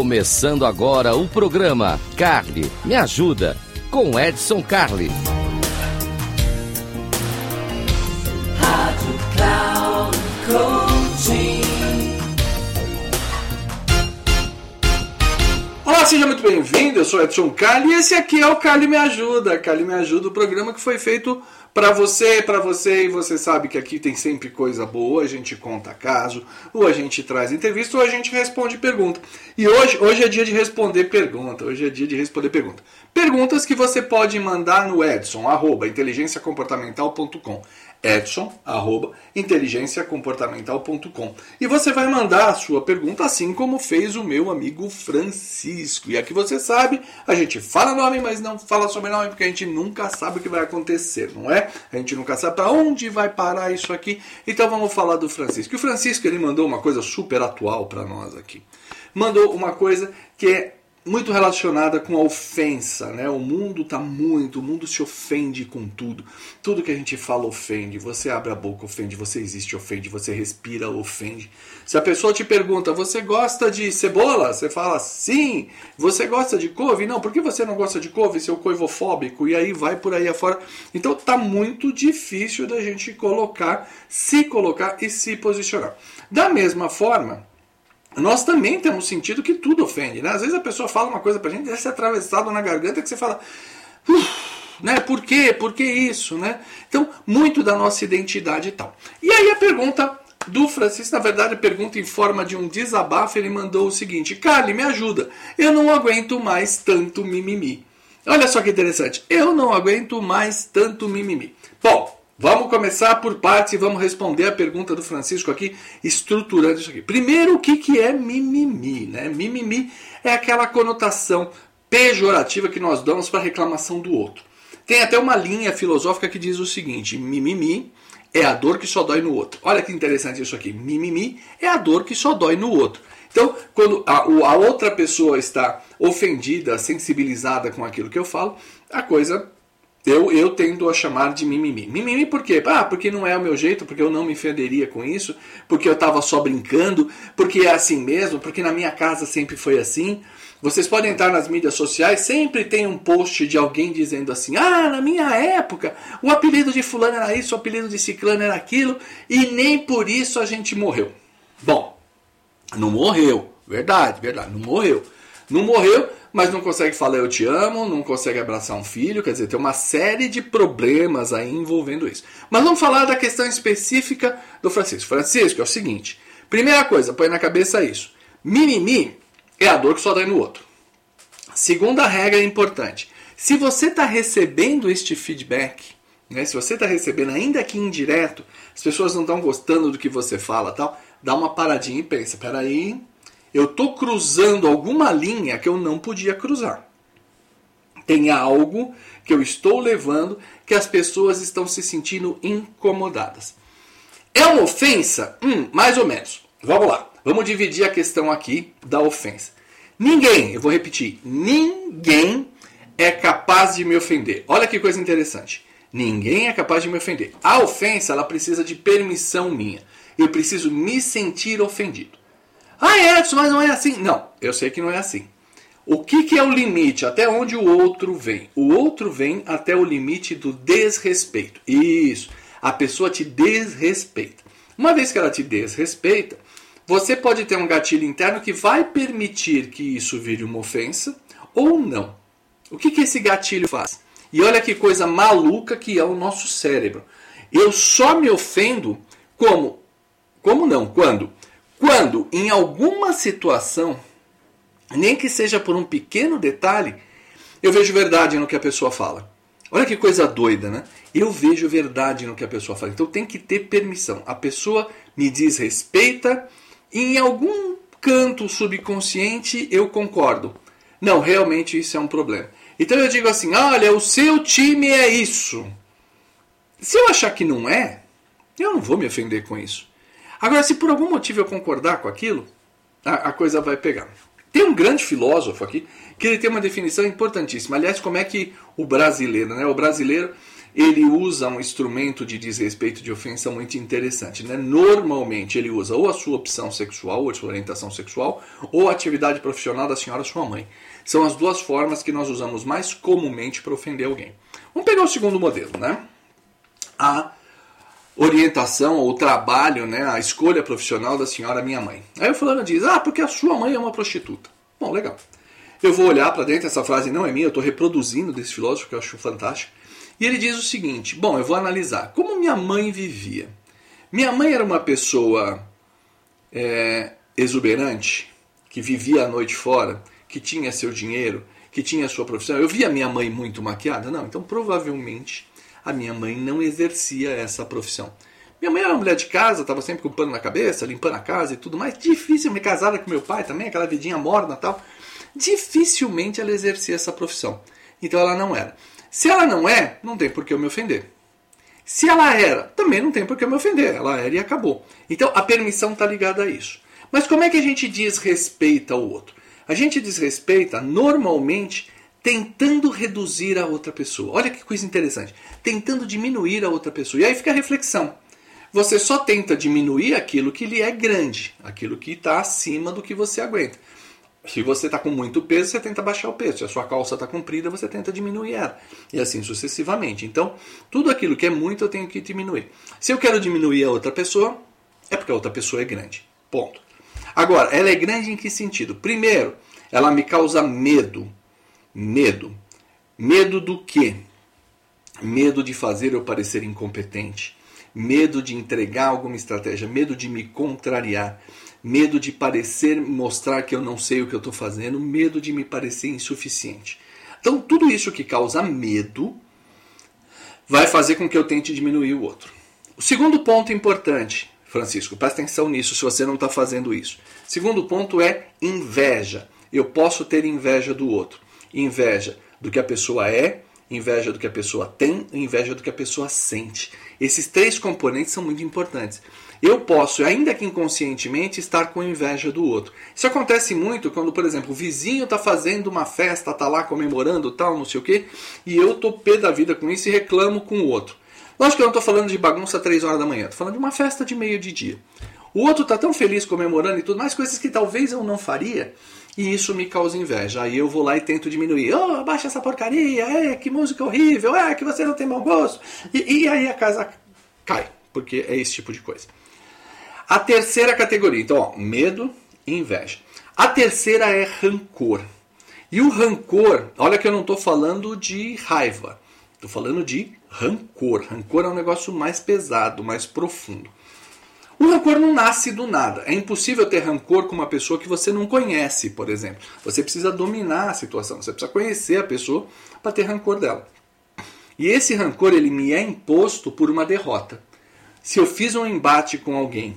Começando agora o programa Carly Me Ajuda com Edson Carli. Rádio Cloud Coaching. Olá, seja muito bem-vindo. Eu sou Edson Carli e esse aqui é o Carli Me Ajuda. Carli Me Ajuda, o programa que foi feito para você, para você, e você sabe que aqui tem sempre coisa boa, a gente conta caso, ou a gente traz entrevista, ou a gente responde pergunta. E hoje, hoje é dia de responder pergunta, hoje é dia de responder pergunta. Perguntas que você pode mandar no Edson, arroba inteligenciacomportamental.com edson, arroba, inteligenciacomportamental.com. E você vai mandar a sua pergunta assim como fez o meu amigo Francisco. E aqui você sabe, a gente fala nome, mas não fala sobrenome, porque a gente nunca sabe o que vai acontecer, não é? A gente nunca sabe para onde vai parar isso aqui. Então vamos falar do Francisco. E o Francisco ele mandou uma coisa super atual para nós aqui. Mandou uma coisa que é muito relacionada com a ofensa, né? O mundo tá muito, o mundo se ofende com tudo. Tudo que a gente fala ofende. Você abre a boca, ofende. Você existe, ofende. Você respira, ofende. Se a pessoa te pergunta, você gosta de cebola? Você fala sim. Você gosta de couve? Não. Por que você não gosta de couve? Seu coivofóbico. E aí vai por aí afora. Então tá muito difícil da gente colocar, se colocar e se posicionar. Da mesma forma, nós também temos sentido que tudo ofende. Né? Às vezes a pessoa fala uma coisa pra gente, desce atravessado na garganta que você fala. Né? Por quê? Por que isso? Né? Então, muito da nossa identidade e tal. E aí a pergunta do Francisco, na verdade, a pergunta em forma de um desabafo, ele mandou o seguinte: Carly, me ajuda. Eu não aguento mais tanto mimimi. Olha só que interessante. Eu não aguento mais tanto mimimi. Bom, Vamos começar por partes e vamos responder a pergunta do Francisco aqui, estruturando isso aqui. Primeiro, o que, que é mimimi? Né? Mimimi é aquela conotação pejorativa que nós damos para a reclamação do outro. Tem até uma linha filosófica que diz o seguinte: mimimi é a dor que só dói no outro. Olha que interessante isso aqui. Mimimi é a dor que só dói no outro. Então, quando a, a outra pessoa está ofendida, sensibilizada com aquilo que eu falo, a coisa eu, eu tendo a chamar de mimimi. Mimimi por quê? Ah, porque não é o meu jeito, porque eu não me ofenderia com isso, porque eu estava só brincando, porque é assim mesmo, porque na minha casa sempre foi assim. Vocês podem entrar nas mídias sociais, sempre tem um post de alguém dizendo assim: Ah, na minha época, o apelido de Fulano era isso, o apelido de Ciclano era aquilo, e nem por isso a gente morreu. Bom, não morreu, verdade, verdade, não morreu. Não morreu, mas não consegue falar eu te amo, não consegue abraçar um filho, quer dizer, tem uma série de problemas aí envolvendo isso. Mas vamos falar da questão específica do Francisco. Francisco, é o seguinte: primeira coisa, põe na cabeça isso. Mimimi é a dor que só dói no outro. Segunda regra importante: se você está recebendo este feedback, né, se você está recebendo, ainda que indireto, as pessoas não estão gostando do que você fala tal, dá uma paradinha e pensa: peraí, eu estou cruzando alguma linha que eu não podia cruzar. Tem algo que eu estou levando que as pessoas estão se sentindo incomodadas. É uma ofensa? Hum, mais ou menos. Vamos lá. Vamos dividir a questão aqui da ofensa. Ninguém, eu vou repetir, ninguém é capaz de me ofender. Olha que coisa interessante. Ninguém é capaz de me ofender. A ofensa, ela precisa de permissão minha. Eu preciso me sentir ofendido. Ah, Edson, mas não é assim. Não, eu sei que não é assim. O que, que é o limite? Até onde o outro vem? O outro vem até o limite do desrespeito. Isso. A pessoa te desrespeita. Uma vez que ela te desrespeita, você pode ter um gatilho interno que vai permitir que isso vire uma ofensa ou não. O que, que esse gatilho faz? E olha que coisa maluca que é o nosso cérebro. Eu só me ofendo como? Como não? Quando? Quando, em alguma situação, nem que seja por um pequeno detalhe, eu vejo verdade no que a pessoa fala. Olha que coisa doida, né? Eu vejo verdade no que a pessoa fala. Então tem que ter permissão. A pessoa me desrespeita e em algum canto subconsciente eu concordo. Não, realmente isso é um problema. Então eu digo assim: olha, o seu time é isso. Se eu achar que não é, eu não vou me ofender com isso. Agora, se por algum motivo eu concordar com aquilo, a, a coisa vai pegar. Tem um grande filósofo aqui que ele tem uma definição importantíssima. Aliás, como é que o brasileiro, né? O brasileiro ele usa um instrumento de desrespeito, de ofensa muito interessante. Né? Normalmente ele usa ou a sua opção sexual, ou a sua orientação sexual, ou a atividade profissional da senhora sua mãe. São as duas formas que nós usamos mais comumente para ofender alguém. Vamos pegar o segundo modelo, né? A orientação ou trabalho, né, a escolha profissional da senhora minha mãe. Aí o fulano diz: "Ah, porque a sua mãe é uma prostituta". Bom, legal. Eu vou olhar para dentro, essa frase não é minha, eu estou reproduzindo desse filósofo que eu acho fantástico. E ele diz o seguinte: bom, eu vou analisar como minha mãe vivia. Minha mãe era uma pessoa é, exuberante, que vivia a noite fora, que tinha seu dinheiro, que tinha sua profissão. Eu via minha mãe muito maquiada? Não, então provavelmente a minha mãe não exercia essa profissão. Minha mãe era uma mulher de casa, estava sempre com o pano na cabeça, limpando a casa e tudo mais. Difícil, me casada com meu pai também, aquela vidinha morna e tal. Dificilmente ela exercia essa profissão. Então ela não era. Se ela não é, não tem por que eu me ofender. Se ela era, também não tem por que eu me ofender. Ela era e acabou. Então a permissão está ligada a isso. Mas como é que a gente desrespeita o outro? A gente desrespeita normalmente tentando reduzir a outra pessoa. Olha que coisa interessante. Tentando diminuir a outra pessoa. E aí fica a reflexão. Você só tenta diminuir aquilo que lhe é grande, aquilo que está acima do que você aguenta. Se você está com muito peso, você tenta baixar o peso. Se a sua calça está comprida, você tenta diminuir ela. E assim sucessivamente. Então, tudo aquilo que é muito, eu tenho que diminuir. Se eu quero diminuir a outra pessoa, é porque a outra pessoa é grande. Ponto. Agora, ela é grande em que sentido? Primeiro, ela me causa medo. Medo. Medo do quê? Medo de fazer eu parecer incompetente. Medo de entregar alguma estratégia. Medo de me contrariar medo de parecer mostrar que eu não sei o que eu estou fazendo, medo de me parecer insuficiente. Então, tudo isso que causa medo vai fazer com que eu tente diminuir o outro. O segundo ponto importante, Francisco, presta atenção nisso se você não está fazendo isso. Segundo ponto é inveja. Eu posso ter inveja do outro. Inveja do que a pessoa é, inveja do que a pessoa tem, inveja do que a pessoa sente. Esses três componentes são muito importantes. Eu posso, ainda que inconscientemente, estar com inveja do outro. Isso acontece muito quando, por exemplo, o vizinho está fazendo uma festa, está lá comemorando tal, não sei o quê, e eu estou pé da vida com isso e reclamo com o outro. Lógico que eu não estou falando de bagunça às 3 horas da manhã, estou falando de uma festa de meio de dia. O outro está tão feliz comemorando e tudo mais, coisas que talvez eu não faria, e isso me causa inveja. Aí eu vou lá e tento diminuir. Oh, abaixa essa porcaria, é, que música horrível, é, que você não tem mau gosto. E, e aí a casa cai, porque é esse tipo de coisa. A terceira categoria, então, ó, medo e inveja. A terceira é rancor. E o rancor, olha que eu não estou falando de raiva, estou falando de rancor. Rancor é um negócio mais pesado, mais profundo. O rancor não nasce do nada. É impossível ter rancor com uma pessoa que você não conhece, por exemplo. Você precisa dominar a situação, você precisa conhecer a pessoa para ter rancor dela. E esse rancor ele me é imposto por uma derrota. Se eu fiz um embate com alguém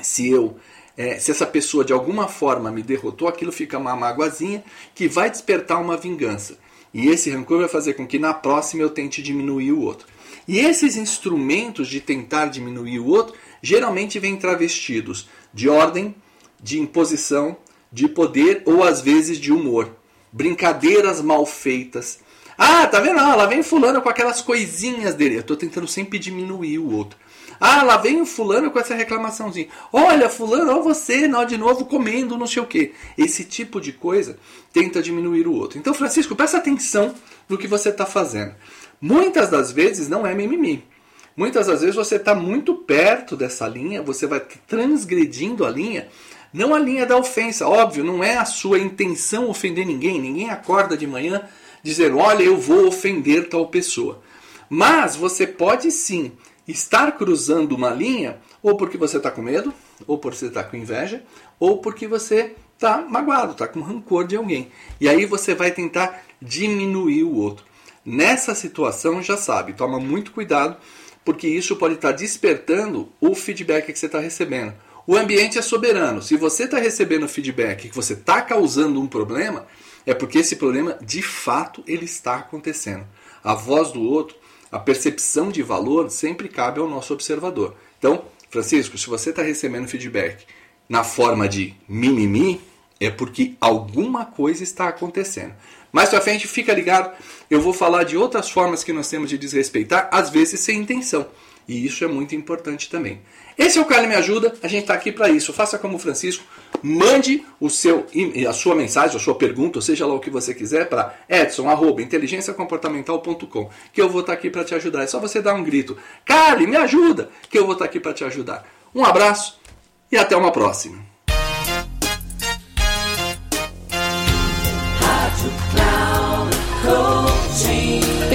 se eu é, se essa pessoa de alguma forma me derrotou, aquilo fica uma magoazinha que vai despertar uma vingança. E esse rancor vai fazer com que na próxima eu tente diminuir o outro. E esses instrumentos de tentar diminuir o outro geralmente vêm travestidos de ordem, de imposição, de poder ou às vezes de humor. Brincadeiras mal feitas. Ah, tá vendo? Ah, lá vem fulano com aquelas coisinhas dele. Eu estou tentando sempre diminuir o outro. Ah, lá vem o fulano com essa reclamaçãozinha. Olha, fulano, ó você, não, de novo comendo não sei o quê. Esse tipo de coisa tenta diminuir o outro. Então, Francisco, presta atenção no que você está fazendo. Muitas das vezes não é mimimi. Muitas das vezes você está muito perto dessa linha, você vai transgredindo a linha, não a linha da ofensa. Óbvio, não é a sua intenção ofender ninguém. Ninguém acorda de manhã dizendo, olha, eu vou ofender tal pessoa. Mas você pode sim estar cruzando uma linha, ou porque você está com medo, ou porque você está com inveja, ou porque você está magoado, está com rancor de alguém. E aí você vai tentar diminuir o outro. Nessa situação, já sabe, toma muito cuidado, porque isso pode estar despertando o feedback que você está recebendo. O ambiente é soberano. Se você está recebendo feedback que você está causando um problema, é porque esse problema de fato ele está acontecendo. A voz do outro a percepção de valor sempre cabe ao nosso observador. Então, Francisco, se você está recebendo feedback na forma de mimimi, é porque alguma coisa está acontecendo. Mais pra frente, fica ligado, eu vou falar de outras formas que nós temos de desrespeitar, às vezes sem intenção. E isso é muito importante também. Esse é o Carne Me Ajuda, a gente está aqui para isso. Faça como o Francisco, mande o seu, a sua mensagem, a sua pergunta, ou seja lá o que você quiser, para edson.inteligenciacomportamental.com, que eu vou estar tá aqui para te ajudar. É só você dar um grito, Carne, me ajuda, que eu vou estar tá aqui para te ajudar. Um abraço e até uma próxima.